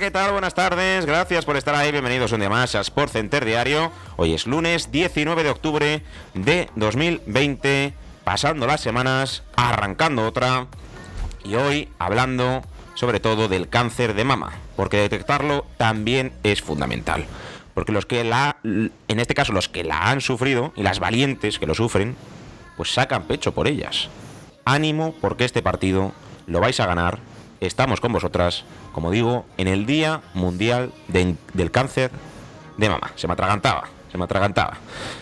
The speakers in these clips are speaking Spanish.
¿Qué tal? Buenas tardes, gracias por estar ahí, bienvenidos un día más a Sport Center Diario. Hoy es lunes 19 de octubre de 2020, pasando las semanas, arrancando otra y hoy hablando sobre todo del cáncer de mama, porque detectarlo también es fundamental. Porque los que la, en este caso los que la han sufrido y las valientes que lo sufren, pues sacan pecho por ellas. Ánimo porque este partido lo vais a ganar estamos con vosotras, como digo, en el Día Mundial del Cáncer de Mama. Se me atragantaba, se me atragantaba.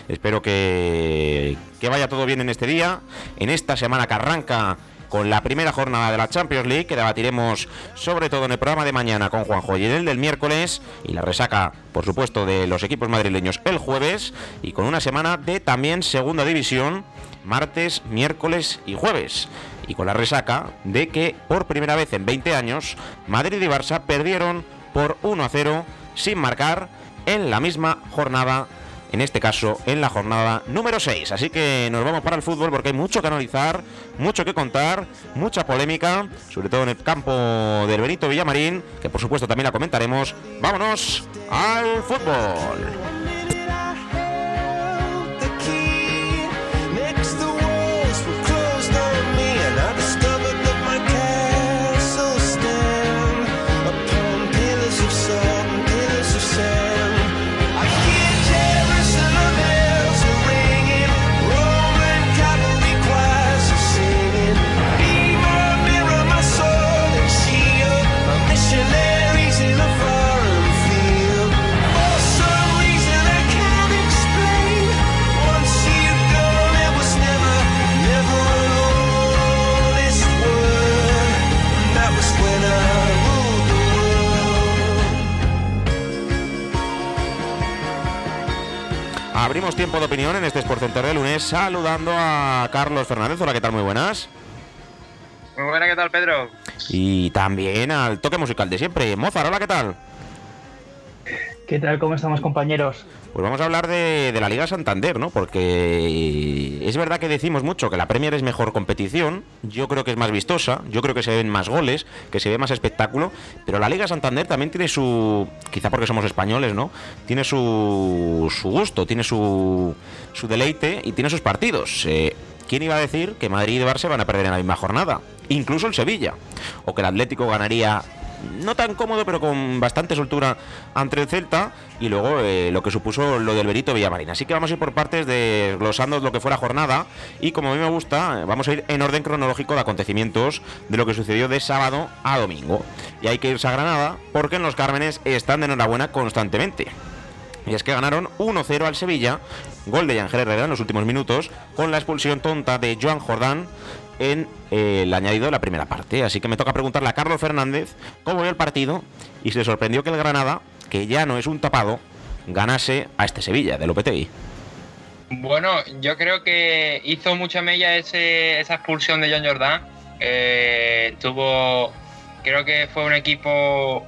Espero que, que vaya todo bien en este día, en esta semana que arranca con la primera jornada de la Champions League, que debatiremos sobre todo en el programa de mañana con Juanjo y en el del miércoles, y la resaca, por supuesto, de los equipos madrileños el jueves, y con una semana de también segunda división, martes, miércoles y jueves y con la resaca de que por primera vez en 20 años Madrid y Barça perdieron por 1 a 0 sin marcar en la misma jornada en este caso en la jornada número 6. Así que nos vamos para el fútbol porque hay mucho que analizar, mucho que contar, mucha polémica, sobre todo en el campo del Benito Villamarín, que por supuesto también la comentaremos. Vámonos al fútbol. En este Sport Center de lunes saludando a Carlos Fernández. Hola, ¿qué tal? Muy buenas. Muy buenas, ¿qué tal, Pedro? Y también al toque musical de siempre. Mozart, hola, ¿qué tal? ¿Qué tal? ¿Cómo estamos, compañeros? Pues vamos a hablar de, la Liga Santander, ¿no? Porque es verdad que decimos mucho que la Premier es mejor competición, yo creo que es más vistosa, yo creo que se ven más goles, que se ve más espectáculo, pero la Liga Santander también tiene su, quizá porque somos españoles, ¿no? Tiene su, su gusto, tiene su, su deleite y tiene sus partidos. Eh, ¿Quién iba a decir que Madrid y Barça van a perder en la misma jornada? Incluso el Sevilla. O que el Atlético ganaría no tan cómodo, pero con bastante soltura ante el Celta. Y luego eh, lo que supuso lo del Berito Villamarín. Así que vamos a ir por partes desglosando lo que fue la jornada. Y como a mí me gusta, vamos a ir en orden cronológico de acontecimientos de lo que sucedió de sábado a domingo. Y hay que irse a Granada porque en los Cármenes están de enhorabuena constantemente. Y es que ganaron 1-0 al Sevilla, gol de Ángel Herrera en los últimos minutos, con la expulsión tonta de Joan Jordán en eh, el añadido de la primera parte. Así que me toca preguntarle a Carlos Fernández cómo vio el partido y se sorprendió que el Granada, que ya no es un tapado, ganase a este Sevilla del OPTI. Bueno, yo creo que hizo mucha mella ese, esa expulsión de John Jordan. Eh, tuvo, creo que fue un equipo.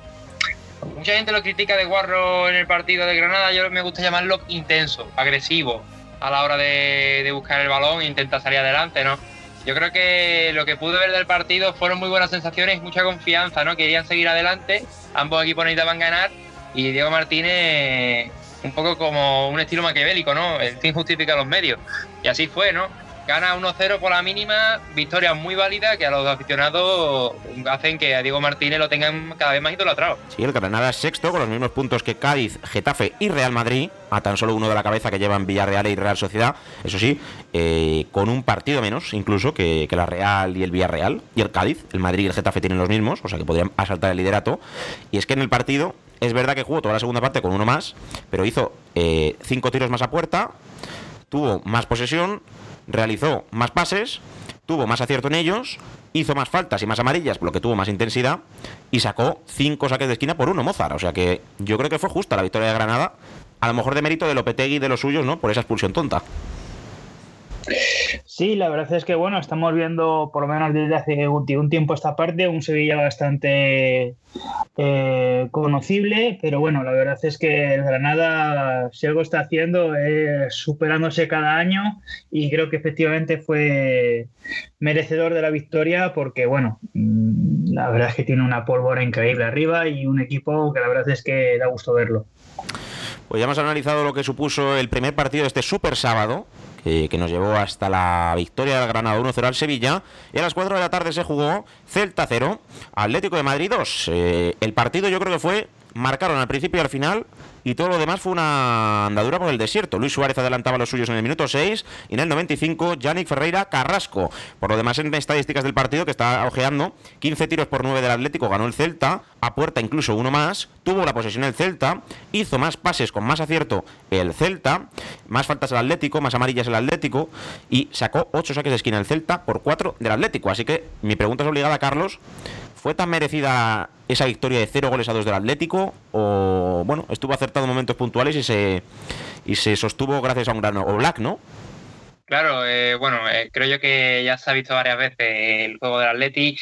Mucha gente lo critica de Guarro en el partido de Granada. Yo me gusta llamarlo intenso, agresivo a la hora de, buscar el balón e intentar salir adelante, ¿no? Yo creo que lo que pude ver del partido fueron muy buenas sensaciones, mucha confianza, ¿no? Querían seguir adelante, ambos equipos necesitaban ganar y Diego Martínez un poco como un estilo maquiavélico, ¿no? El fin justifica los medios. Y así fue, ¿no? Gana 1-0 por la mínima, victoria muy válida que a los aficionados hacen que a Diego Martínez lo tengan cada vez más idolatrado. Sí, el Granada es sexto con los mismos puntos que Cádiz, Getafe y Real Madrid, a tan solo uno de la cabeza que llevan Villarreal y Real Sociedad, eso sí, eh, con un partido menos incluso que, la Real y el Villarreal y el Cádiz, el Madrid y el Getafe tienen los mismos, o sea que podrían asaltar el liderato, y es que en el partido es verdad que jugó toda la segunda parte con uno más, pero hizo eh, cinco tiros más a puerta, tuvo más posesión, realizó más pases, tuvo más acierto en ellos, hizo más faltas y más amarillas, por lo que tuvo más intensidad, y sacó cinco saques de esquina por uno Mozart. O sea que yo creo que fue justa la victoria de Granada, a lo mejor de mérito de Lopetegui y de los suyos, ¿no? Por esa expulsión tonta. Sí, la verdad es que bueno, estamos viendo por lo menos desde hace un tiempo esta parte, un Sevilla bastante eh, conocible, pero bueno, la verdad es que el Granada, si algo está haciendo, es superándose cada año y creo que efectivamente fue merecedor de la victoria porque bueno, mm, la verdad es que tiene una pólvora increíble arriba y un equipo que la verdad es que da gusto verlo. Pues ya hemos analizado lo que supuso el primer partido de este super sábado, que nos llevó hasta la victoria del Granada 1-0 al Sevilla. Y a las 4 de la tarde se jugó Celta 0, Atlético de Madrid 2. Eh, el partido yo creo que fue, marcaron al principio y al final y todo lo demás fue una andadura por el desierto. Luis Suárez adelantaba los suyos en el minuto 6 y en el 95 Yannick Ferreira Carrasco. Por lo demás en estadísticas del partido que está ojeando, 15 tiros por 9 del Atlético ganó el Celta, a puerta incluso uno más, tuvo la posesión el Celta, hizo más pases con más acierto el Celta, más faltas el Atlético, más amarillas el Atlético y sacó 8 saques de esquina el Celta por 4 del Atlético. Así que mi pregunta es obligada, Carlos. ¿Fue tan merecida esa victoria de 0 goles a 2 del Atlético? ¿O, bueno, estuvo acertado en momentos puntuales y se, y se sostuvo gracias a un gran Black, no? Claro, eh, bueno, eh, creo yo que ya se ha visto varias veces el juego del Atlético.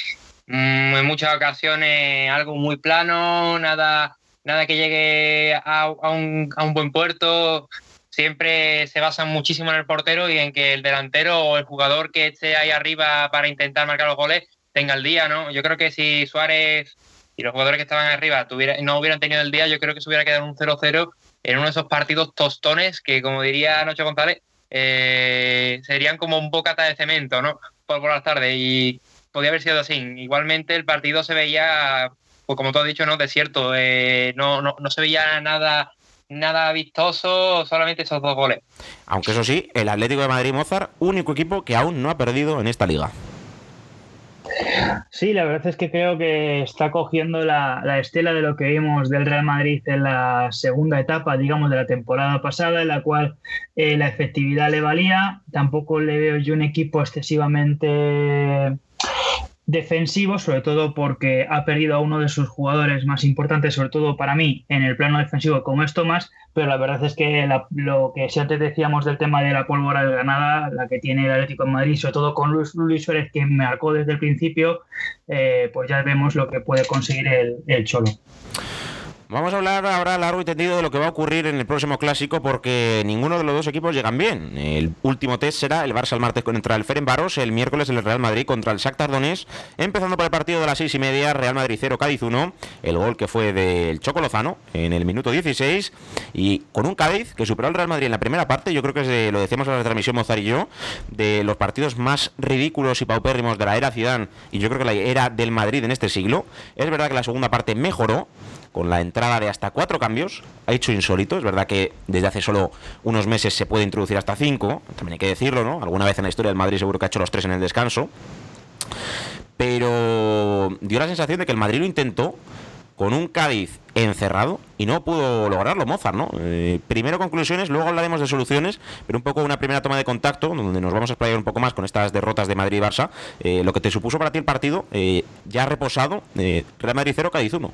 Mm, en muchas ocasiones algo muy plano, nada, nada que llegue a, un, a un buen puerto. Siempre se basa muchísimo en el portero y en que el delantero o el jugador que esté ahí arriba para intentar marcar los goles tenga el día, ¿no? Yo creo que si Suárez y los jugadores que estaban arriba no hubieran tenido el día, yo creo que se hubiera quedado un 0-0 en uno de esos partidos tostones que, como diría Noche González, eh, serían como un bocata de cemento, ¿no? Por, por las tardes. Y podía haber sido así. Igualmente el partido se veía, pues como tú has dicho, ¿no? Desierto. Eh, no, no, no se veía nada nada vistoso, solamente esos dos goles. Aunque eso sí, el Atlético de Madrid Mozart, único equipo que aún no ha perdido en esta liga. Sí, la verdad es que creo que está cogiendo la, estela de lo que vimos del Real Madrid en la segunda etapa, digamos, de la temporada pasada, en la cual eh, la efectividad le valía. Tampoco le veo yo un equipo excesivamente defensivo, sobre todo porque ha perdido a uno de sus jugadores más importantes, sobre todo para mí, en el plano defensivo, como es Tomás, pero la verdad es que lo que si antes decíamos del tema de la pólvora de Granada, la que tiene el Atlético de Madrid, sobre todo con Luis, Luis Suárez, que marcó desde el principio, eh, pues ya vemos lo que puede conseguir el, el Cholo. Vamos a hablar ahora largo y tendido de lo que va a ocurrir en el próximo clásico porque ninguno de los dos equipos llegan bien. El último test será el Barça el martes contra el Ferenbaros, el miércoles el Real Madrid contra el Shakhtar Donetsk, empezando por el partido de las seis y media, Real Madrid 0, Cádiz 1, el gol que fue del Choco Lozano en el minuto 16 y con un Cádiz que superó al Real Madrid en la primera parte, yo creo que es de, lo decíamos en la transmisión Mozart y yo, de los partidos más ridículos y paupérrimos de la era Zidane y yo creo que la era del Madrid en este siglo. Es verdad que la segunda parte mejoró, con la entrada de hasta cuatro cambios, ha hecho insólito. Es verdad que desde hace solo unos meses se puede introducir hasta cinco, también hay que decirlo, ¿no? Alguna vez en la historia del Madrid seguro que ha hecho los tres en el descanso. Pero dio la sensación de que el Madrid lo intentó con un Cádiz encerrado y no pudo lograrlo Mozart, ¿no? Eh, primero conclusiones, luego hablaremos de soluciones, pero un poco una primera toma de contacto, donde nos vamos a explayar un poco más con estas derrotas de Madrid y Barça. Eh, lo que te supuso para ti el partido, eh, ya reposado, Real Madrid 0, Cádiz 1.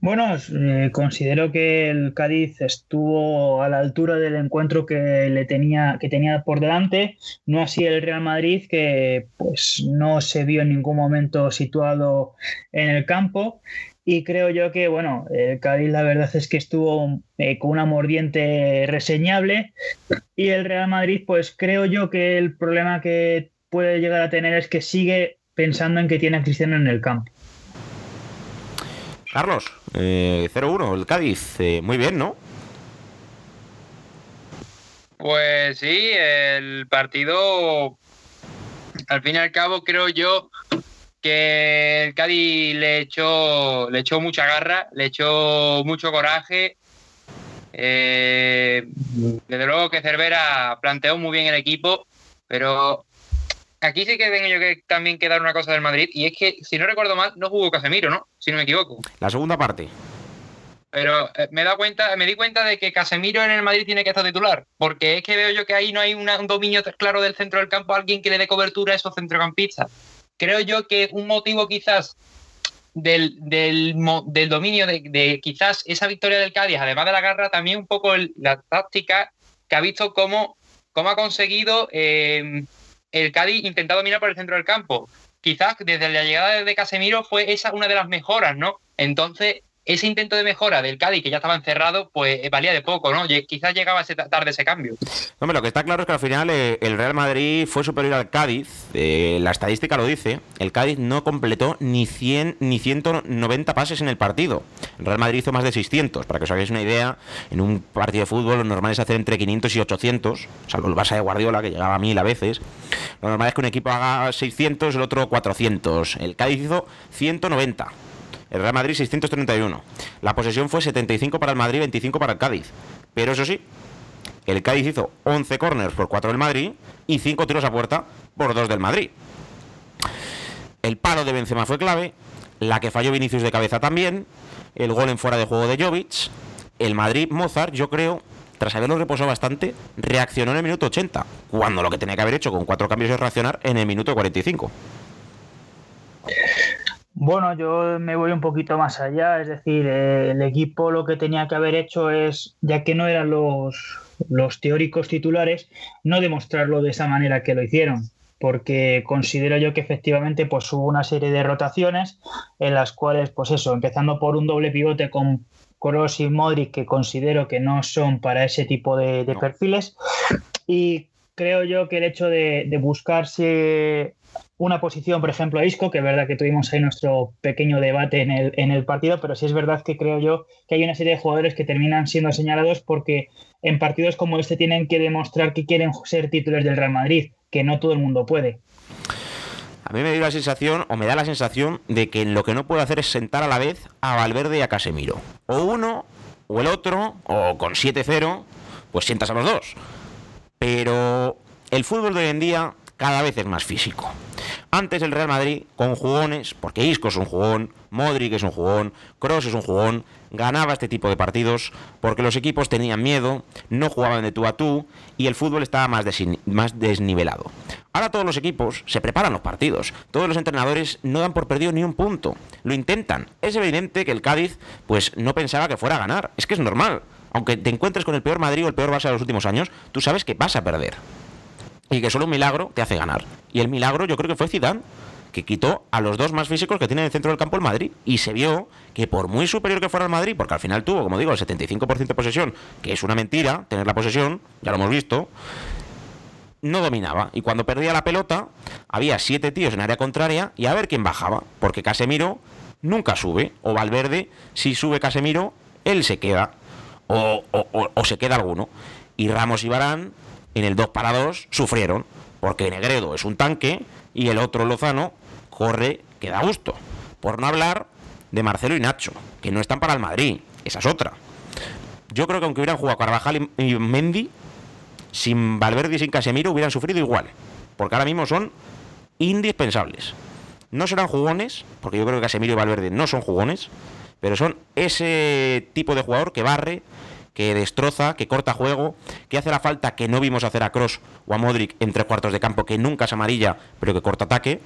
Bueno, eh, considero que el Cádiz estuvo a la altura del encuentro que le tenía que tenía por delante, no así el Real Madrid que pues no se vio en ningún momento situado en el campo y creo yo que bueno, el Cádiz la verdad es que estuvo eh, con una mordiente reseñable y el Real Madrid pues creo yo que el problema que puede llegar a tener es que sigue pensando en que tiene a Cristiano en el campo. Carlos, eh, 0-1, el Cádiz, eh, muy bien, ¿no? Pues sí, el partido, al fin y al cabo, creo yo que el Cádiz le echó, le echó mucha garra, le echó mucho coraje. Eh, desde luego que Cervera planteó muy bien el equipo, pero aquí sí que tengo yo que también que dar una cosa del Madrid, y es que, si no recuerdo mal, no jugó Casemiro, ¿no? Si no me equivoco. La segunda parte. Pero eh, me da cuenta, me di cuenta de que Casemiro en el Madrid tiene que estar titular, porque es que veo yo que ahí no hay un dominio claro del centro del campo, alguien que le dé cobertura a esos centrocampistas. Creo yo que un motivo quizás del, del, dominio de, quizás esa victoria del Cádiz, además de la garra, también un poco la táctica que ha visto cómo, cómo ha conseguido eh, el Cádiz intentar dominar por el centro del campo. Quizás desde la llegada de Casemiro fue esa una de las mejoras, ¿no? Entonces, ese intento de mejora del Cádiz, que ya estaba encerrado, pues eh, valía de poco, ¿no? Quizás llegaba ese tarde ese cambio. Hombre, lo que está claro es que al final eh, el Real Madrid fue superior al Cádiz. Eh, la estadística lo dice. El Cádiz no completó ni 100 ni 190 pases en el partido. El Real Madrid hizo más de 600. Para que os hagáis una idea, en un partido de fútbol lo normal es hacer entre 500 y 800, salvo el Barça de Guardiola, que llegaba a 1000 a veces. Lo normal es que un equipo haga 600, el otro 400. El Cádiz hizo 190. El Real Madrid 631. La posesión fue 75 para el Madrid, 25 para el Cádiz. Pero eso sí, el Cádiz hizo 11 corners por 4 del Madrid y 5 tiros a puerta por 2 del Madrid. El palo de Benzema fue clave, la que falló Vinicius de cabeza también, el gol en fuera de juego de Jovic, el Madrid Mozart, yo creo, tras haberlo reposado bastante, reaccionó en el minuto 80, cuando lo que tenía que haber hecho con cuatro cambios es reaccionar en el minuto 45. Bueno, yo me voy un poquito más allá, es decir, eh, el equipo lo que tenía que haber hecho es, ya que no eran los, los teóricos titulares, no demostrarlo de esa manera que lo hicieron, porque considero yo que efectivamente pues hubo una serie de rotaciones en las cuales, pues eso, empezando por un doble pivote con Kroos y Modric, que considero que no son para ese tipo de, perfiles, y creo yo que el hecho de, de buscarse una posición, por ejemplo, a Isco, que es verdad que tuvimos ahí nuestro pequeño debate en el, en el partido, pero sí es verdad que creo yo que hay una serie de jugadores que terminan siendo señalados porque en partidos como este tienen que demostrar que quieren ser titulares del Real Madrid, que no todo el mundo puede. A mí me dio la sensación, o me da la sensación, de que lo que no puedo hacer es sentar a la vez a Valverde y a Casemiro. O uno, o el otro, o con 7-0, pues sientas a los dos. Pero el fútbol de hoy en día cada vez es más físico. Antes el Real Madrid, con jugones, porque Isco es un jugón, Modric es un jugón, Cross es un jugón, ganaba este tipo de partidos porque los equipos tenían miedo, no jugaban de tú a tú y el fútbol estaba más, más desnivelado. Ahora todos los equipos se preparan los partidos, todos los entrenadores no dan por perdido ni un punto, lo intentan. Es evidente que el Cádiz pues no pensaba que fuera a ganar, es que es normal. Aunque te encuentres con el peor Madrid o el peor Barça de los últimos años, tú sabes que vas a perder y que solo un milagro te hace ganar. Y el milagro yo creo que fue Zidane, que quitó a los dos más físicos que tiene en el centro del campo el Madrid y se vio que por muy superior que fuera el Madrid, porque al final tuvo, como digo, el 75% de posesión, que es una mentira tener la posesión, ya lo hemos visto, no dominaba. Y cuando perdía la pelota, había siete tíos en área contraria y a ver quién bajaba, porque Casemiro nunca sube, o Valverde, si sube Casemiro, él se queda, o, o se queda alguno. Y Ramos y Barán en el 2 para 2 sufrieron, porque Negredo es un tanque y el otro Lozano corre que da gusto. Por no hablar de Marcelo y Nacho, que no están para el Madrid, esa es otra. Yo creo que aunque hubieran jugado Carvajal y Mendy, sin Valverde y sin Casemiro hubieran sufrido igual, porque ahora mismo son indispensables. No serán jugones, porque yo creo que Casemiro y Valverde no son jugones, pero son ese tipo de jugador que barre, que destroza, que corta juego, que hace la falta que no vimos hacer a Cross o a Modric en tres cuartos de campo, que nunca es amarilla, pero que corta ataque,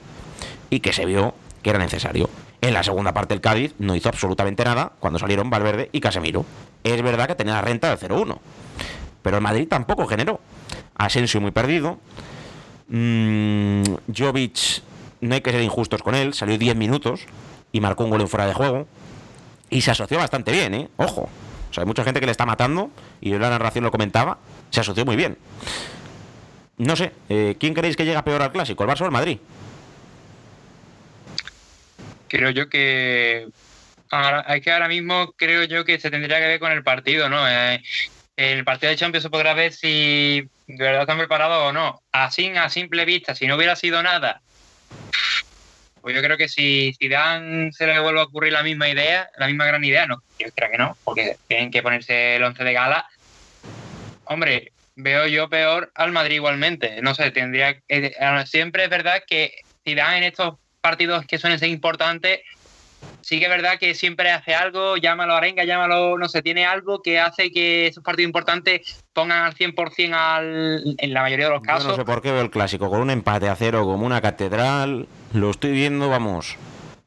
y que se vio que era necesario. En la segunda parte el Cádiz no hizo absolutamente nada cuando salieron Valverde y Casemiro. Es verdad que tenía la renta del 0-1, pero el Madrid tampoco generó. Asensio muy perdido. Mm, Jovic, no hay que ser injustos con él, salió 10 minutos y marcó un gol en fuera de juego. Y se asoció bastante bien, ¿eh? Ojo. O sea, hay mucha gente que le está matando, y la narración lo comentaba, se asoció muy bien. No sé, eh, ¿quién creéis que llega peor al clásico, el Barça o el Madrid? Creo yo que ahora, es que ahora mismo creo yo que se tendría que ver con el partido, ¿no? Eh, el partido de Champions se podrá ver si de verdad están preparados o no. Así, a simple vista, si no hubiera sido nada, pues yo creo que si Dan se le vuelve a ocurrir la misma idea, la misma gran idea, no, yo creo que no, porque tienen que ponerse el 11 de gala. Hombre, veo yo peor al Madrid igualmente. No sé, tendría. Eh, siempre es verdad que Zidane en estos partidos que suelen ser importantes, sí que es verdad que siempre hace algo, llámalo arenga, llámalo, no sé, tiene algo que hace que esos partidos importantes pongan al 100% al, en la mayoría de los casos. no sé por qué veo el clásico con un empate a cero como una catedral. Lo estoy viendo, vamos.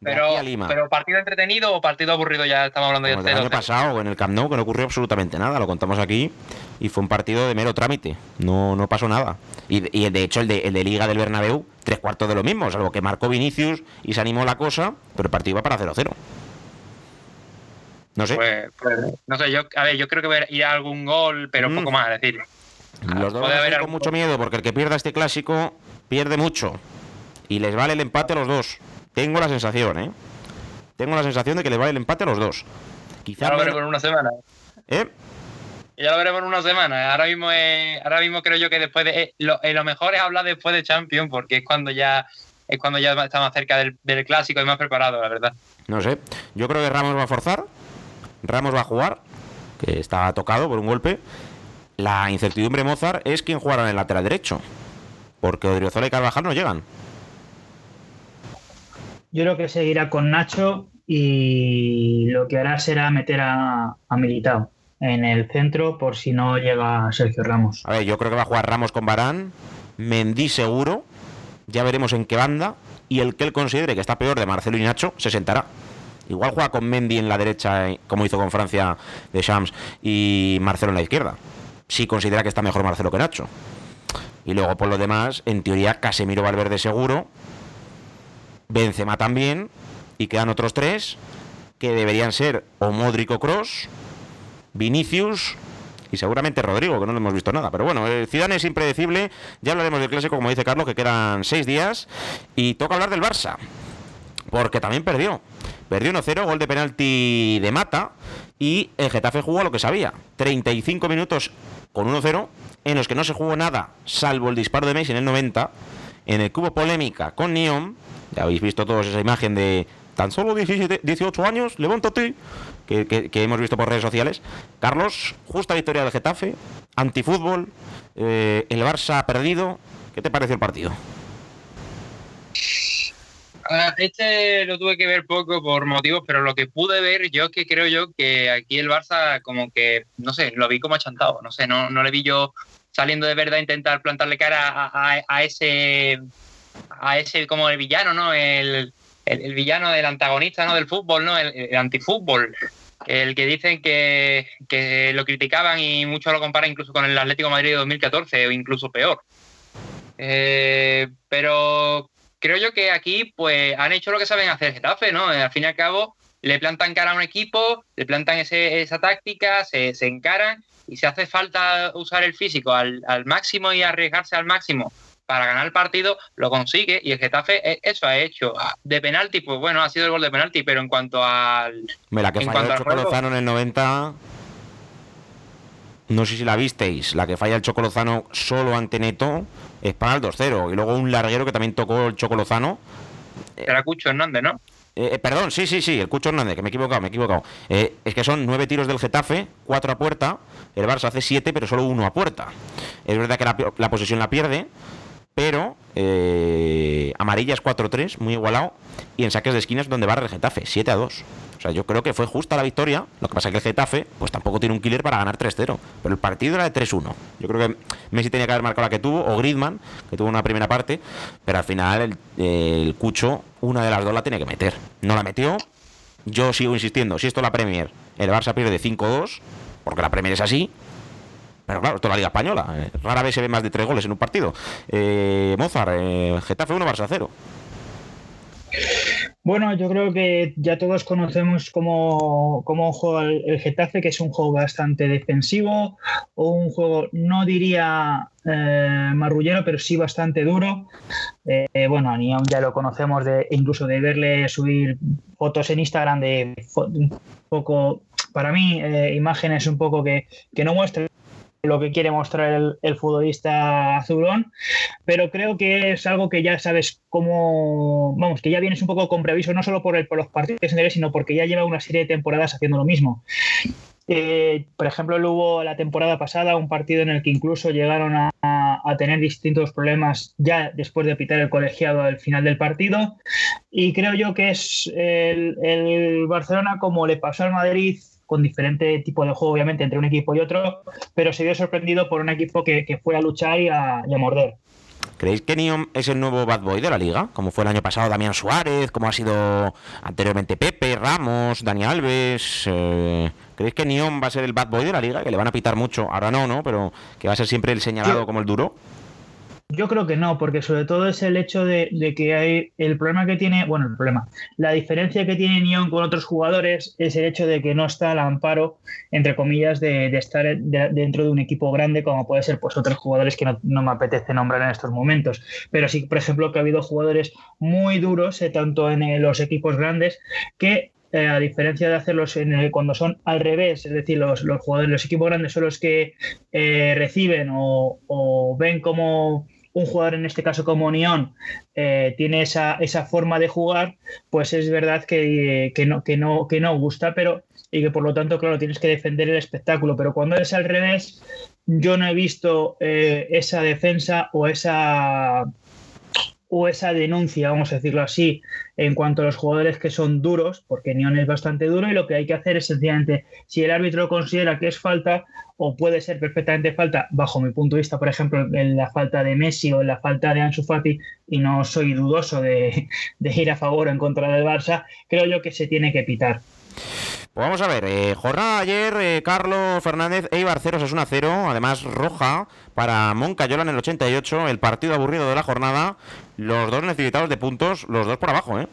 Pero, pero partido entretenido o partido aburrido ya estamos hablando de el año pasado en el Camp Nou que no ocurrió absolutamente nada, lo contamos aquí y fue un partido de mero trámite, no, no pasó nada. Y, y de hecho el de, el de Liga del Bernabéu, tres cuartos de lo mismo, salvo que marcó Vinicius y se animó la cosa, pero el partido iba para 0-0. No sé. Pues, pues, no sé, yo, a ver, yo creo que voy a ir a algún gol, pero un mm. poco más, es decir. Los dos haber con mucho miedo porque el que pierda este clásico pierde mucho. Y les vale el empate a los dos. Tengo la sensación, ¿eh? Tengo la sensación de que les vale el empate a los dos. Quizá en una semana. ¿Eh? Ya lo veremos en una semana. Ahora mismo, ahora mismo creo yo que después de. Eh, eh, lo, mejor es hablar después de Champions, porque es cuando ya es cuando ya está más cerca del, del, clásico y más preparado, la verdad. No sé. Yo creo que Ramos va a forzar. Ramos va a jugar, que está tocado por un golpe. La incertidumbre Mozart es quién jugará en el lateral derecho. Porque Odriozola y Carvajal no llegan. Yo creo que seguirá con Nacho y lo que hará será meter a, a Militao en el centro por si no llega Sergio Ramos. A ver, yo creo que va a jugar Ramos con Barán, Mendy seguro, ya veremos en qué banda, y el que él considere que está peor de Marcelo y Nacho se sentará. Igual juega con Mendy en la derecha, eh, como hizo con Francia de Shams, y Marcelo en la izquierda. Si considera que está mejor Marcelo que Nacho. Y luego, por lo demás, en teoría, Casemiro Valverde seguro, Benzema también, y quedan otros tres que deberían ser o Modric o Cross, Vinicius y seguramente Rodrigo, que no le hemos visto nada. Pero bueno, el Zidane es impredecible. Ya hablaremos del clásico, como dice Carlos, que quedan seis días. Y toca hablar del Barça, porque también perdió. Perdió 1-0, gol de penalti de Mata. Y el Getafe jugó a lo que sabía. 35 minutos con 1-0, en los que no se jugó nada, salvo el disparo de Messi en el 90. En el cubo polémica con Neon ya habéis visto todos esa imagen de tan solo 17, 18 años, levántate, que, hemos visto por redes sociales. Carlos, justa victoria del Getafe, antifútbol, eh, el Barça ha perdido. ¿Qué te pareció el partido? Este lo tuve que ver poco por motivos, pero lo que pude ver yo es que creo yo que aquí el Barça como que, no sé, lo vi como achantado, no sé, no, no le vi yo saliendo de verdad a intentar plantarle cara a ese a ese como el villano, ¿no? El, el, villano del antagonista, ¿no? Del fútbol, ¿no? El, antifútbol. El que dicen que, que, lo criticaban y mucho lo comparan incluso con el Atlético Madrid de 2014 o incluso peor. Eh, pero creo yo que aquí pues han hecho lo que saben hacer Getafe, ¿no? Al fin y al cabo le plantan cara a un equipo, le plantan ese, esa táctica, se, se, encaran y si hace falta usar el físico al, al máximo y arriesgarse al máximo para ganar el partido, lo consigue y el Getafe e, eso ha hecho. Ah, de penalti, pues bueno, ha sido el gol de penalti, pero en cuanto al. la que falla el Chocolozano en el 90. No sé si la visteis, la que falla el Chocolozano solo ante Neto es para el 2-0. Y luego un larguero que también tocó el Chocolozano. Era Cucho Hernández, ¿no? Eh, eh, perdón, sí, sí, sí, el Cucho Hernández, que me he equivocado, me he equivocado. Eh, es que son nueve tiros del Getafe, cuatro a puerta. El Barça hace siete, pero solo uno a puerta. Es verdad que la, la posesión la pierde, pero eh, amarillas 4-3, muy igualado, y en saques de esquinas donde va el Getafe, 7-2. O sea, yo creo que fue justa la victoria, lo que pasa es que el Getafe pues tampoco tiene un killer para ganar 3-0, pero el partido era de 3-1. Yo creo que Messi tenía que haber marcado la que tuvo, o Griezmann, que tuvo una primera parte, pero al final el, el Cucho, una de las dos la tiene que meter. No la metió, yo sigo insistiendo, si esto es la Premier, el Barça pierde 5-2, porque la Premier es así, pero claro, esto es la Liga Española. Eh, rara vez se ve más de tres goles en un partido. Eh, Mozart, eh, Getafe 1, Barça 0. Bueno, yo creo que ya todos conocemos cómo, cómo juega el, Getafe, que es un juego bastante defensivo, o un juego, no diría marrullero, pero sí bastante duro. bueno, a Nion ya lo conocemos de incluso de verle subir fotos en Instagram de un poco, para mí, imágenes un poco que, que no muestran lo que quiere mostrar el, futbolista azulón, pero creo que es algo que ya sabes cómo, vamos, que ya vienes un poco con previso, no solo por, el, por los partidos sino porque ya lleva una serie de temporadas haciendo lo mismo. Eh, por ejemplo, hubo la temporada pasada un partido en el que incluso llegaron a, tener distintos problemas ya después de pitar el colegiado al final del partido. Y creo yo que es el Barcelona, como le pasó al Madrid con diferente tipo de juego, obviamente, entre un equipo y otro, pero se vio sorprendido por un equipo que, fue a luchar y a, morder. ¿Creéis que Niom es el nuevo bad boy de la liga? Como fue el año pasado Damián Suárez, como ha sido anteriormente Pepe, Ramos, Dani Alves. Eh, ¿Creéis que Niom va a ser el bad boy de la liga? Que le van a pitar mucho. Ahora no, ¿no? Pero que va a ser siempre el señalado como el duro. Yo creo que no, porque sobre todo es el hecho de, que hay el problema que tiene, bueno, el problema, la diferencia que tiene Nyon con otros jugadores es el hecho de que no está al amparo, entre comillas, de, estar dentro de un equipo grande, como puede ser pues otros jugadores que no, me apetece nombrar en estos momentos. Pero sí, por ejemplo, que ha habido jugadores muy duros, eh, tanto en eh, los equipos grandes, que eh, a diferencia de hacerlos en cuando son al revés, es decir, los, los jugadores, los equipos grandes son los que reciben o, o, ven como un jugador en este caso como Neon eh, tiene esa, esa, forma de jugar, pues es verdad que, no, que, no, que no gusta, pero y que por lo tanto, claro, tienes que defender el espectáculo. Pero cuando es al revés, yo no he visto eh, esa defensa o esa o esa denuncia, vamos a decirlo así, en cuanto a los jugadores que son duros, porque Neon es bastante duro y lo que hay que hacer es sencillamente, si el árbitro considera que es falta o puede ser perfectamente falta, bajo mi punto de vista, por ejemplo, en la falta de Messi o en la falta de Ansu Fati, y no soy dudoso de, de ir a favor o en contra del Barça, creo yo que se tiene que pitar. Pues vamos a ver, eh, jornada ayer, eh, Carlos Fernández, Eibar 0, 1 0, además roja para Moncayola en el 88, el partido aburrido de la jornada, los dos necesitados de puntos, los dos por abajo, ¿eh?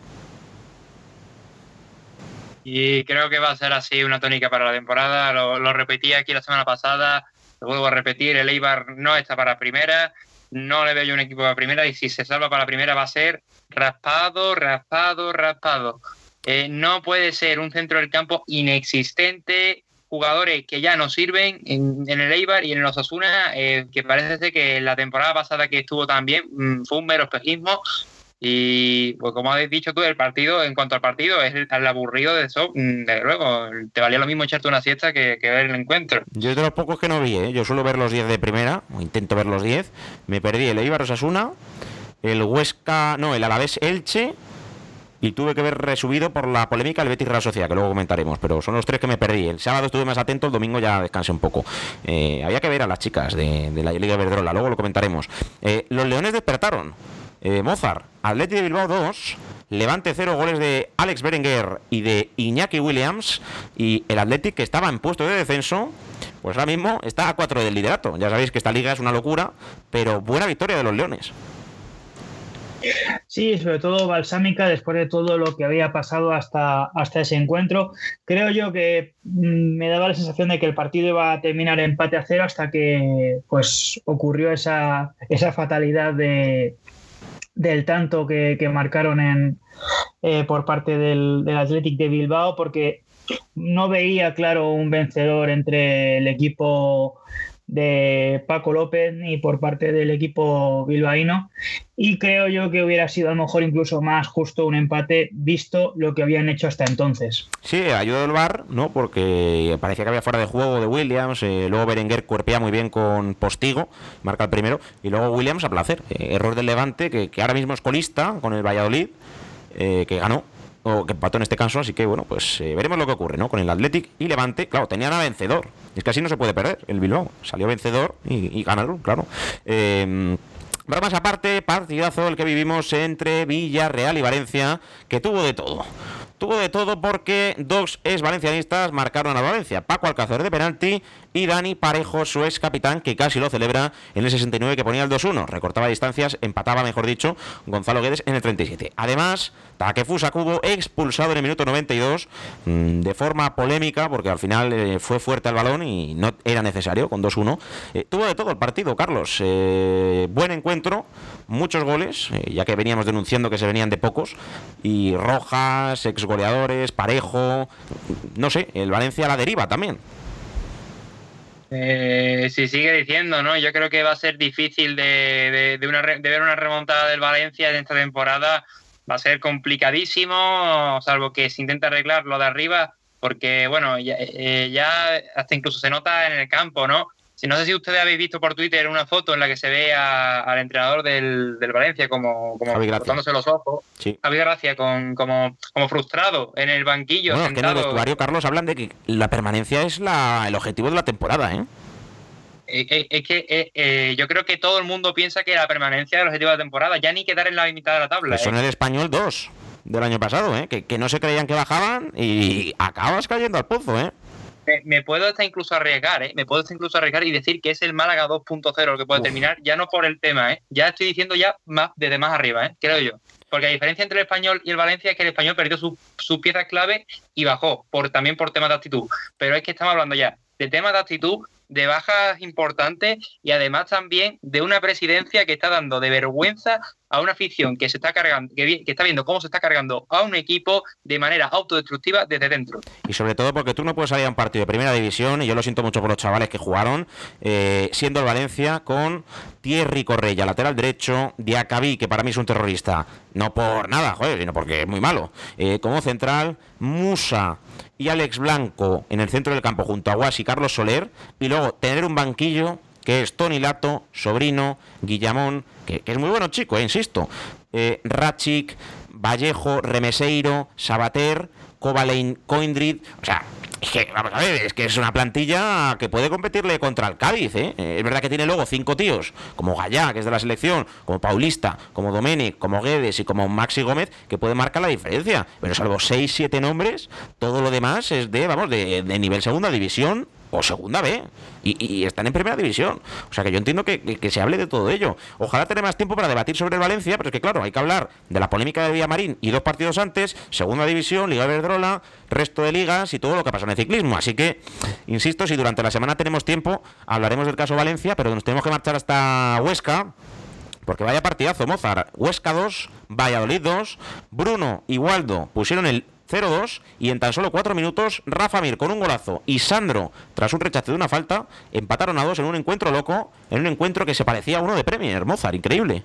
Y creo que va a ser así una tónica para la temporada, lo, repetí aquí la semana pasada, lo vuelvo a repetir, el Eibar no está para primera, no le veo yo un equipo para primera y si se salva para primera va a ser raspado, raspado, raspado. Eh, no puede ser un centro del campo inexistente, jugadores que ya no sirven en, el Eibar y en el Osasuna, eh, que parece que la temporada pasada que estuvo también mm, fue un mero espejismo. Y pues como has dicho tú, el partido, en cuanto al partido, es el, aburrido de eso, mm, desde luego. Te valía lo mismo echarte una siesta que, ver el encuentro. Yo de los pocos que no vi, ¿eh? yo suelo ver los 10 de primera, o intento ver los 10. Me perdí el Eibar Osasuna, el Huesca, no, el Alavés Elche y tuve que ver resubido por la polémica del Betis Real Sociedad, que luego comentaremos, pero son los tres que me perdí. El sábado estuve más atento, el domingo ya descansé un poco. Eh, había que ver a las chicas de, la Liga Verdrola, luego lo comentaremos. Eh, los Leones despertaron. Eh, Mozart, Atleti de Bilbao 2, Levante 0, goles de Alex Berenguer y de Iñaki Williams, y el Athletic que estaba en puesto de descenso, pues ahora mismo está a 4 del liderato. Ya sabéis que esta liga es una locura, pero buena victoria de los Leones. Sí, sobre todo balsámica después de todo lo que había pasado hasta, hasta ese encuentro. Creo yo que mm, me daba la sensación de que el partido iba a terminar empate a cero hasta que pues ocurrió esa, esa fatalidad de, del tanto que, marcaron en, eh, por parte del, del Athletic de Bilbao, porque no veía claro un vencedor entre el equipo de Paco López y por parte del equipo bilbaíno. Y creo yo que hubiera sido a lo mejor incluso más justo un empate visto lo que habían hecho hasta entonces. Sí, ayuda del VAR, ¿no? Porque parecía que había fuera de juego de Williams, eh, luego Berenguer cuerpea muy bien con Postigo, marca el primero, y luego Williams a placer. Eh, error del Levante, que, que, ahora mismo es colista con el Valladolid, eh, que ganó o que empató en este caso, así que bueno, pues eh, veremos lo que ocurre, ¿no? Con el Athletic y Levante, claro, tenían a vencedor. Es que así no se puede perder el Bilbao. Salió vencedor y, y ganaron, claro. Eh, aparte, partidazo el que vivimos entre Villarreal y Valencia, que tuvo de todo. Tuvo de todo porque dos ex valencianistas marcaron a Valencia. Paco Alcácer de penalti y Dani Parejo, su ex capitán, que casi lo celebra en el 69 que ponía el 2-1. Recortaba distancias, empataba, mejor dicho, Gonzalo Guedes en el 37. Además, Takefusa Kubo expulsado en el minuto 92 mm, de forma polémica, porque al final eh, fue fuerte al balón y no era necesario con 2-1. Eh, tuvo de todo el partido, Carlos. Eh, buen encuentro, muchos goles, ya que veníamos denunciando que se venían de pocos. Y Rojas, ex goleadores, Parejo, no sé, el Valencia la deriva también. Eh, si sigue diciendo, ¿no? Yo creo que va a ser difícil de, ver una remontada del Valencia en esta temporada. Va a ser complicadísimo, salvo que se intente arreglar lo de arriba, porque, bueno, eh, ya hasta incluso se nota en el campo, ¿no? Si no sé si ustedes habéis visto por Twitter una foto en la que se ve al entrenador del, Valencia como, como los ojos. Sí. Javi Gracia con, como, como frustrado en el banquillo. Bueno, que en el vestuario, Carlos, hablan de que la permanencia es la, el objetivo de la temporada, ¿eh? eh, eh es que yo creo que todo el mundo piensa que la permanencia es el objetivo de la temporada, ya ni quedar en la mitad de la tabla. Son el español 2 del año pasado, ¿eh? Que, que, no se creían que bajaban y acabas cayendo al pozo, ¿eh? Me, puedo hasta incluso arriesgar, ¿eh? Me puedo hasta incluso arriesgar y decir que es el Málaga 2.0 lo que puede terminar, ya no por el tema, ¿eh? Ya estoy diciendo ya más desde más arriba, ¿eh? Creo yo. Porque la diferencia entre el español y el Valencia es que el español perdió sus su piezas clave y bajó, por, también por temas de actitud. Pero es que estamos hablando ya de temas de actitud de bajas importantes y además también de una presidencia que está dando de vergüenza a una afición que se está cargando, que, está viendo cómo se está cargando a un equipo de manera autodestructiva desde dentro. Y sobre todo porque tú no puedes salir a un partido de primera división, y yo lo siento mucho por los chavales que jugaron, eh, siendo el Valencia con Thierry Correia, lateral derecho, Diacabí, que para mí es un terrorista, no por nada, joder, sino porque es muy malo, eh, como central, Musa, y Alex Blanco en el centro del campo junto a Guas y Carlos Soler, y luego tener un banquillo que es Tony Lato, Sobrino, Guillamón, que, es muy bueno chico, eh, insisto, eh, Rachik, Vallejo, Remeseiro, Sabater, Kovalein, Coindrid, o sea, es que, vamos a ver, es que es una plantilla que puede competirle contra el Cádiz, ¿eh? Es verdad que tiene luego cinco tíos, como Gallá, que es de la selección, como Paulista, como Domenic, como Guedes y como Maxi Gómez, que puede marcar la diferencia. Pero salvo seis, siete nombres, todo lo demás es de, vamos, de, de nivel segunda división o segunda B. Y, están en primera división. O sea que yo entiendo que, se hable de todo ello. Ojalá tener más tiempo para debatir sobre el Valencia, pero es que claro, hay que hablar de la polémica de Villamarín y dos partidos antes, segunda división, Liga Verdrola, resto de ligas y todo lo que pasa en el ciclismo. Así que, insisto, si durante la semana tenemos tiempo, hablaremos del caso Valencia, pero nos tenemos que marchar hasta Huesca. Porque vaya partidazo, Mozart. Huesca 2, Valladolid 2, Bruno y Waldo pusieron el 0-2 y en tan solo 4 minutos Rafa Mir con un golazo y Sandro tras un rechace de una falta empataron a dos en un encuentro loco, en un encuentro que se parecía a uno de Premier, Mozart, increíble.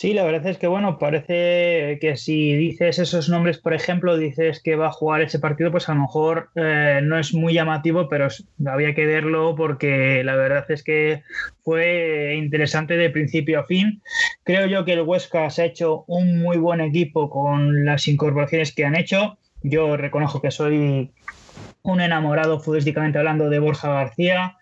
Sí, la verdad es que bueno, parece que si dices esos nombres, por ejemplo, dices que va a jugar ese partido, pues a lo mejor eh, no es muy llamativo, pero había que verlo porque la verdad es que fue interesante de principio a fin. Creo yo que el Huesca se ha hecho un muy buen equipo con las incorporaciones que han hecho. Yo reconozco que soy un enamorado futbolísticamente hablando de Borja García.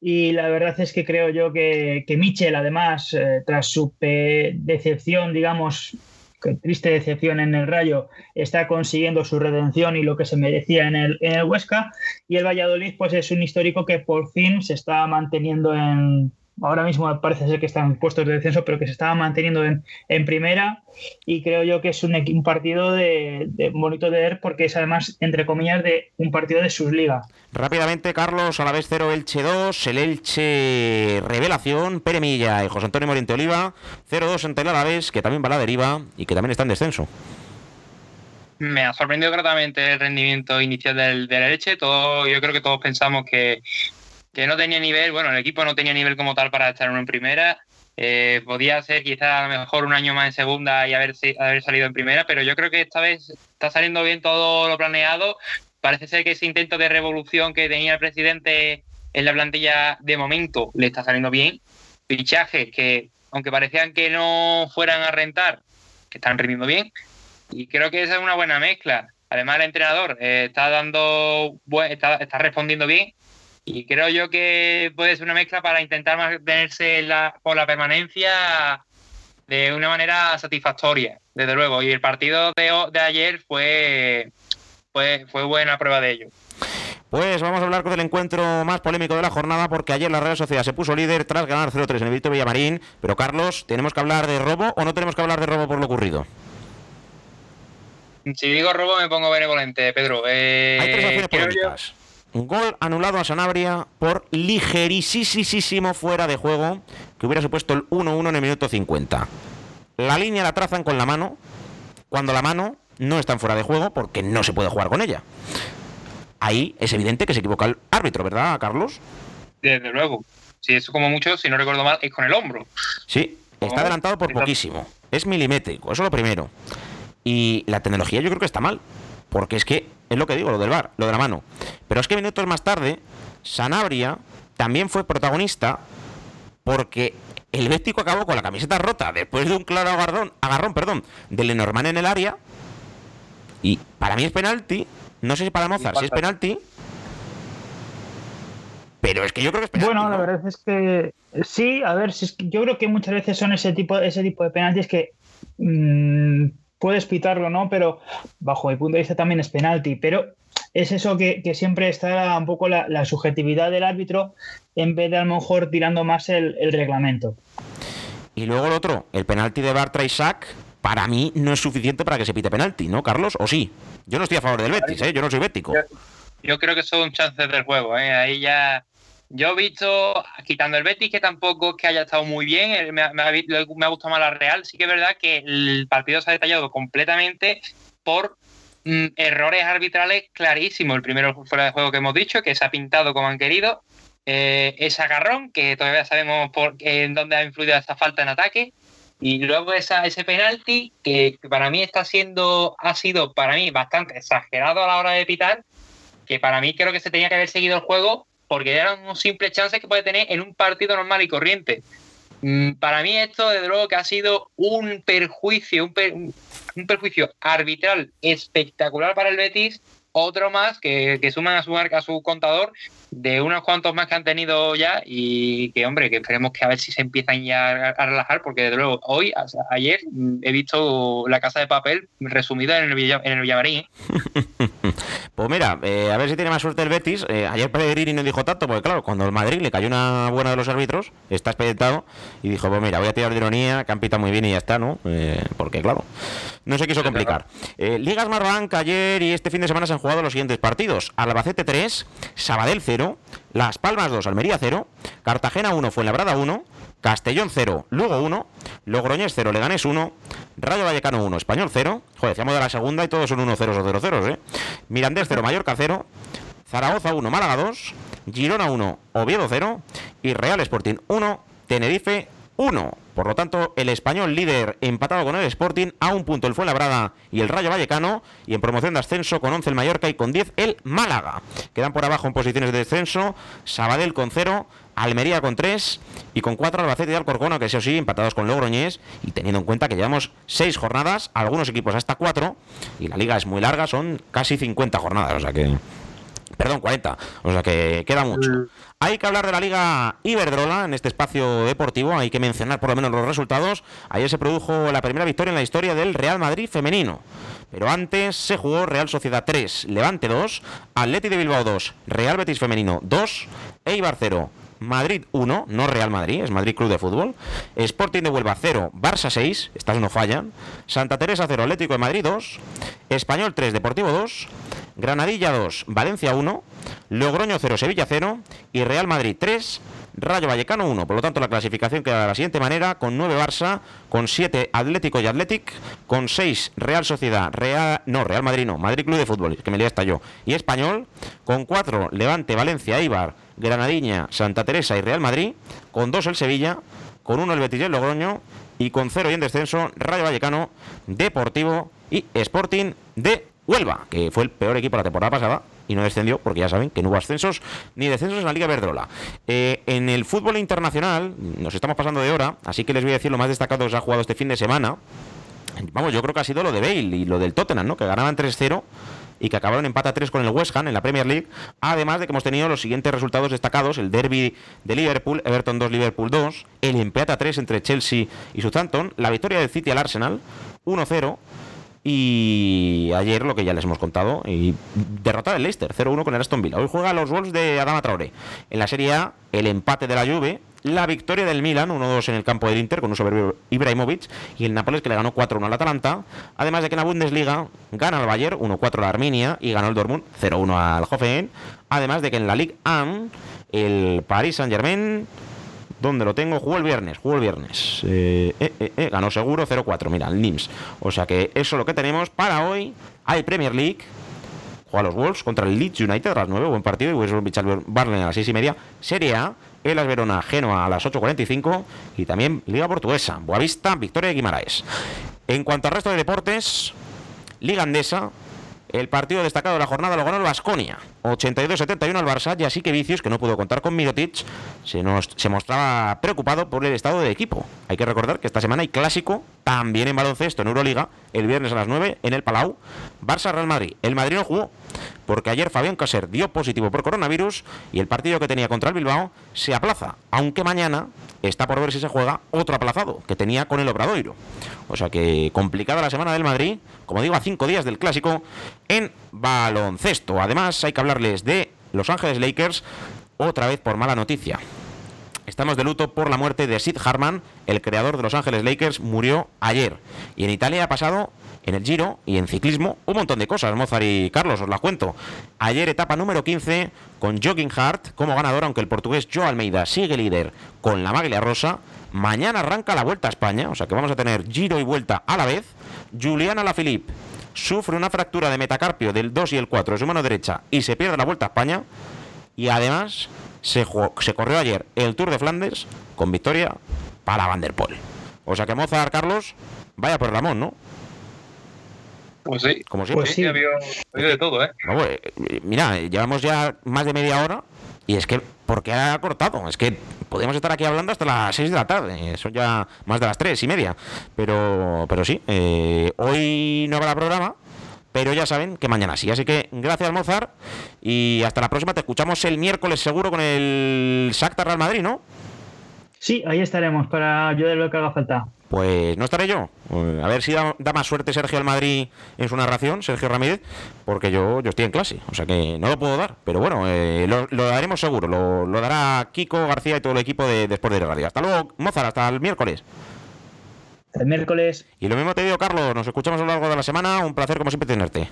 Y la verdad es que creo yo que, que Michel, además, eh, tras su decepción, digamos, que triste decepción en el Rayo, está consiguiendo su redención y lo que se merecía en el, en el Huesca. Y el Valladolid, pues es un histórico que por fin se está manteniendo en, ahora mismo parece ser que están en puestos de descenso, pero que se estaba manteniendo en, primera. Y creo yo que es un, un partido de, bonito de ver porque es además, entre comillas, de un partido de sus ligas. Rápidamente, Carlos, a la vez 0 Elche 2, el Elche Revelación, Pere Milla y José Antonio Moriente Oliva, 0-2 ante el Alavés, que también va a la deriva y que también está en descenso. Me ha sorprendido gratamente el rendimiento inicial del, del Elche. Todo, yo creo que todos pensamos que que no tenía nivel, bueno, el equipo no tenía nivel como tal para estar en primera. Eh, podía ser quizá a lo mejor un año más en segunda y haber, haber salido en primera, pero yo creo que esta vez está saliendo bien todo lo planeado. Parece ser que ese intento de revolución que tenía el presidente en la plantilla de momento le está saliendo bien. Fichajes que, aunque parecían que no fueran a rentar, que están rindiendo bien. Y creo que esa es una buena mezcla. Además, el entrenador eh, está dando, está, está respondiendo bien y creo yo que puede ser una mezcla para intentar mantenerse la, por la permanencia de una manera satisfactoria, desde luego. Y el partido de, de ayer fue, fue, fue buena prueba de ello. Pues vamos a hablar con el encuentro más polémico de la jornada porque ayer la Real Sociedad se puso líder tras ganar 0-3 en el Vito Villamarín. Pero Carlos, ¿tenemos que hablar de robo o no tenemos que hablar de robo por lo ocurrido? Si digo robo me pongo benevolente, Pedro. Eh, Hay tres acciones polémicas. Gol anulado a Sanabria por ligerísimo fuera de juego, que hubiera supuesto el 1-1 en el minuto 50. La línea la trazan con la mano, cuando la mano no está en fuera de juego porque no se puede jugar con ella. ahí es evidente que se equivoca el árbitro, ¿verdad, Carlos? Desde luego. Si eso como mucho, si no recuerdo mal, es con el hombro. Sí, está adelantado por poquísimo. Es milimétrico, eso es lo primero. Y la tecnología yo creo que está mal. Porque es que, es lo que digo, lo del bar, lo de la mano. Pero es que minutos más tarde, Sanabria también fue protagonista porque el Bético acabó con la camiseta rota después de un claro agarrón, agarrón perdón, de Lenormand en el área. Y para mí es penalti. No sé si para Mozart si es penalti. Pero es que yo creo que es penalti. Bueno, la verdad es que sí, a ver, si yo creo que muchas veces son ese tipo, ese tipo de penaltis que mmm, puedes pitarlo, ¿no? Pero bajo mi punto de vista también es penalti. Pero es eso que, siempre está un poco la, subjetividad del árbitro en vez de a lo mejor tirando más el, reglamento. Y luego el otro, el penalti de Bartra Isaac, para mí no es suficiente para que se pite penalti, ¿no, Carlos? ¿O sí? Yo no estoy a favor del Betis, ¿eh? Yo no soy bético. Yo, creo que son chances del juego, ¿eh? Ahí ya... Yo he visto, quitando el Betis, que tampoco es que haya estado muy bien, eh, me, ha gustado más la Real, sí que es verdad que el partido se ha detallado completamente por Mm, errores arbitrales clarísimos. El primero fuera de juego que hemos dicho, que se ha pintado como han querido. Eh, ese agarrón, que todavía sabemos por, en dónde ha influido esa falta en ataque. Y luego ese penalti, que para mí está siendo, ha sido para mí bastante exagerado a la hora de pitar, que para mí creo que se tenía que haber seguido el juego porque eran unos simples chances que puede tener en un partido normal y corriente. Mm, para mí esto, desde luego, que ha sido un perjuicio, un, un perjuicio arbitral espectacular para el Betis, otro más que, que suman a su, a su contador de unos cuantos más que han tenido ya y que, hombre, que esperemos que a ver si se empiezan ya a, relajar, porque desde luego hoy, ayer, mm, he visto la casa de papel resumida en el, en el Villamarín. ¿eh? pues mira, eh, a ver si tiene más suerte el Betis. Eh, ayer Pellegrini no dijo tanto, porque claro, cuando el Madrid le cayó una buena de los árbitros, está expedientado, y dijo, pues mira, voy a tirar de ironía, que han pitado muy bien y ya está, ¿no? porque claro, no se quiso complicar. Ligas Marbank ayer y este fin de semana se han jugado los siguientes partidos. Albacete 3, Sabadell 0, las Palmas 2, Almería 0, Cartagena 1, Fuenlabrada 1, Castellón 0, Lugo 1, Logroñés 0, Leganés 1, Rayo Vallecano 1, Español 0, joder, decíamos de la segunda y todos son 1-0 o 0-0, ¿eh? Mirandés 0, Mallorca 0, Zaragoza 1, Málaga 2, Girona 1, Oviedo 0 y Real Sporting 1, Tenerife 1. Por lo tanto, el español líder empatado con el Sporting, a un punto el Fuenlabrada y el Rayo Vallecano, y en promoción de ascenso con 11 el Mallorca y con 10 el Málaga. Quedan por abajo en posiciones de descenso, Sabadell con 0, Almería con 3 y con 4 Albacete y Alcorcón, que eso sí, empatados con Logroñés y teniendo en cuenta que llevamos 6 jornadas, algunos equipos hasta 4 y la liga es muy larga, son casi 50 jornadas, o sea que Perdón, 40. O sea que queda mucho. Hay que hablar de la Liga Iberdrola en este espacio deportivo. Hay que mencionar por lo menos los resultados. Ayer se produjo la primera victoria en la historia del Real Madrid femenino. Pero antes se jugó Real Sociedad 3, Levante 2, Atleti de Bilbao 2, Real Betis femenino 2, Eibar 0, Madrid 1, no Real Madrid, es Madrid Club de Fútbol. Sporting de Huelva 0, Barça 6, estas no fallan. Santa Teresa 0, Atlético de Madrid 2. Español 3, Deportivo 2. Granadilla 2, Valencia 1. Logroño 0, Sevilla 0. Y Real Madrid 3, Rayo Vallecano 1. Por lo tanto, la clasificación queda de la siguiente manera: con 9 Barça, con 7 Atlético y Athletic, con 6 Real Sociedad, Real, no, Real Madrid no, Madrid Club de Fútbol, que me lía hasta yo, y Español, con 4 Levante, Valencia, Eibar, Granadiña, Santa Teresa y Real Madrid, con 2 el Sevilla, con 1 el Betis y el Logroño, y con 0 y en descenso Rayo Vallecano, Deportivo y Sporting de Huelva, que fue el peor equipo la temporada pasada y no descendió porque ya saben que no hubo ascensos ni descensos en la Liga Verdrola. Eh, en el fútbol internacional nos estamos pasando de hora, así que les voy a decir lo más destacado que se ha jugado este fin de semana. Vamos, yo creo que ha sido lo de Bale y lo del Tottenham, ¿no? Que ganaban 3-0 y que acabaron empate a 3 con el West Ham en la Premier League. Además de que hemos tenido los siguientes resultados destacados: el derby de Liverpool, Everton 2, Liverpool 2, el empate a 3 entre Chelsea y Southampton, la victoria del City al Arsenal 1-0 y ayer lo que ya les hemos contado, y derrotar el Leicester 0-1 con el Aston Villa. Hoy juega los Wolves de Adama Traoré. En la Serie A, el empate de la Juve, la victoria del Milan 1-2 en el campo del Inter con un soberbio Ibrahimovic y el Nápoles que le ganó 4-1 al Atalanta. Además de que en la Bundesliga gana el Bayern 1-4 la Arminia y ganó el Dortmund 0-1 al Hoffenheim. Además de que en la Ligue 1 el Paris Saint-Germain ¿Dónde lo tengo? Jugó el viernes, jugó el viernes. Eh, eh, eh, ganó seguro 0-4, mira, el NIMS. O sea que eso es lo que tenemos para hoy. Hay Premier League. juega los Wolves contra el Leeds United a las 9, buen partido, y Bromwich Barley a las 6 y media. Serie A, Elas Verona, Genoa a las 8.45 y también Liga Portuguesa, Boavista, Victoria de Guimaraes. En cuanto al resto de deportes, Liga Andesa, el partido destacado de la jornada lo ganó el Vasconia, 82-71 al Barça, y así que Vicius, que no pudo contar con Mirotic, se, nos, se mostraba preocupado por el estado del equipo. Hay que recordar que esta semana hay clásico, también en baloncesto, en Euroliga, el viernes a las 9 en el Palau, Barça-Real Madrid. El Madrid no jugó, porque ayer Fabián Caser dio positivo por coronavirus y el partido que tenía contra el Bilbao se aplaza, aunque mañana está por ver si se juega otro aplazado que tenía con el Obradoiro. O sea que complicada la semana del Madrid, como digo, a cinco días del clásico en baloncesto. Además, hay que hablarles de Los Ángeles Lakers, otra vez por mala noticia. Estamos de luto por la muerte de Sid Harman, el creador de Los Ángeles Lakers, murió ayer. Y en Italia ha pasado en el Giro y en ciclismo un montón de cosas, Mozart y Carlos, os las cuento. Ayer etapa número 15 con Jogging Hart como ganador, aunque el portugués Joe Almeida sigue líder con la maglia rosa. Mañana arranca la Vuelta a España, o sea que vamos a tener Giro y Vuelta a la vez. Juliana Lafilippe sufre una fractura de metacarpio del 2 y el 4 de su mano derecha y se pierde la Vuelta a España. Y además se, se corrió ayer el Tour de Flandes con victoria para Van der Poel. O sea que Mozart, Carlos, vaya por Ramón, ¿no? Pues sí. Como siempre. Pues sí. Ha habido, ha habido de todo, ¿eh? No, eh, mira, llevamos ya más de media hora y es que, ¿por qué ha cortado? Es que podemos estar aquí hablando hasta las 6 de la tarde, son ya más de las 3 y media. Pero, pero sí, eh, hoy no habrá programa, pero ya saben que mañana sí. Así que gracias, Mozart, y hasta la próxima. Te escuchamos el miércoles seguro con el Shakhtar Real Madrid, ¿no? Sí, ahí estaremos para ayudar lo que haga falta. Pues no estaré yo. Eh, A ver si da, da más suerte Sergio al Madrid en su narración, Sergio Ramírez, porque yo, yo estoy en clase, o sea que no lo puedo dar. Pero bueno, eh, lo, lo daremos seguro. Lo, lo dará Kiko García y todo el equipo de Después de Radio. Hasta luego, Mozart, hasta el miércoles. El miércoles. Y lo mismo te digo, Carlos, nos escuchamos a lo largo de la semana. Un placer, como siempre, tenerte.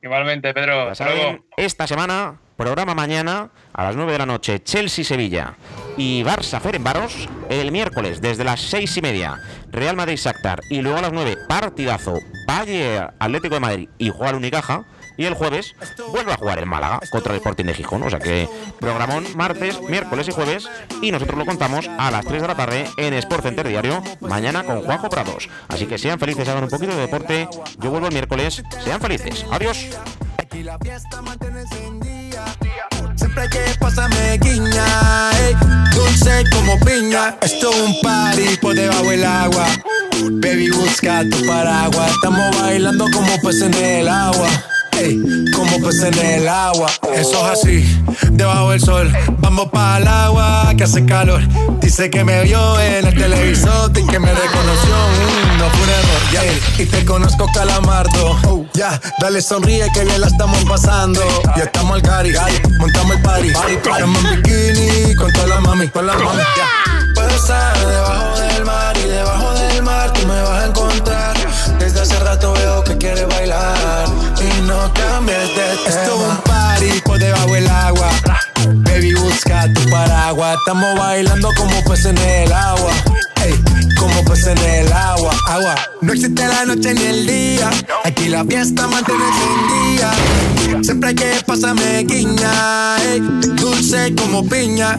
Igualmente, Pedro. Hasta luego. esta semana, programa mañana a las 9 de la noche, Chelsea-Sevilla y Barça-Ferenbaros. El miércoles, desde las 6 y media, Real Madrid-Shakhtar. Y luego a las 9, partidazo, Valle Atlético de Madrid y juega al Unicaja. Y el jueves vuelve a jugar el Málaga contra el Sporting de Gijón. O sea que programón martes, miércoles y jueves. Y nosotros lo contamos a las 3 de la tarde en Sport Center Diario. Mañana con Juanjo Prados. Así que sean felices, hagan un poquito de deporte. Yo vuelvo el miércoles. Sean felices. Adiós. Siempre que pasa me guiña, ey, dulce como piña. Esto es un party por debajo del agua. Baby, busca tu paraguas. Estamos bailando como peces en el agua. Ey, como peces en el agua. Eso es así, debajo del sol. Vamos para el agua que hace calor. Dice que me vio en el televisor y que me reconoció. Mm, no fue un error. Y te conozco, calamardo. Ya, dale sonríe que bien la estamos pasando. Ya estamos al cari, montamos el party. Estamos en bikini con todas las mami, con las mami. Ya. Puedo estar debajo del mar y debajo del mar tú me vas a encontrar. Desde hace rato veo que quieres bailar y no cambies de tema. Esto es un party Baby, busca tu paraguas. Estamos bailando como peces en el agua. Ey, como peces en el agua, agua. No existe la noche ni el día. Aquí la fiesta mantiene día. Siempre que pasa me guiña. ey, dulce como piña.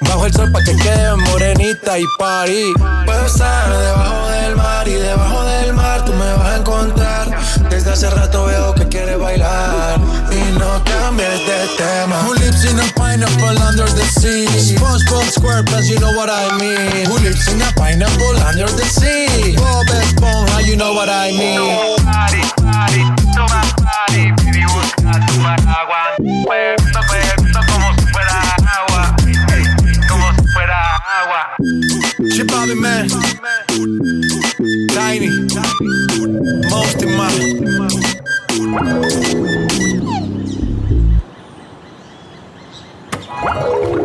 Bajo el sol pa' que quede morenita y party. Puedo estar debajo del mar y debajo del mar tú me vas a encontrar. Desde hace rato veo que quieres bailar y no cambies de tema. Who lives in a pineapple under the sea? SpongeBob SquarePants, you know what I mean. Who lives in a pineapple under the sea? Bob Esponja, you know what I mean. Party, party, toma party, baby, busca tu paraguas. Hueviendo, Shibari man. Tiny. Most in my. Thank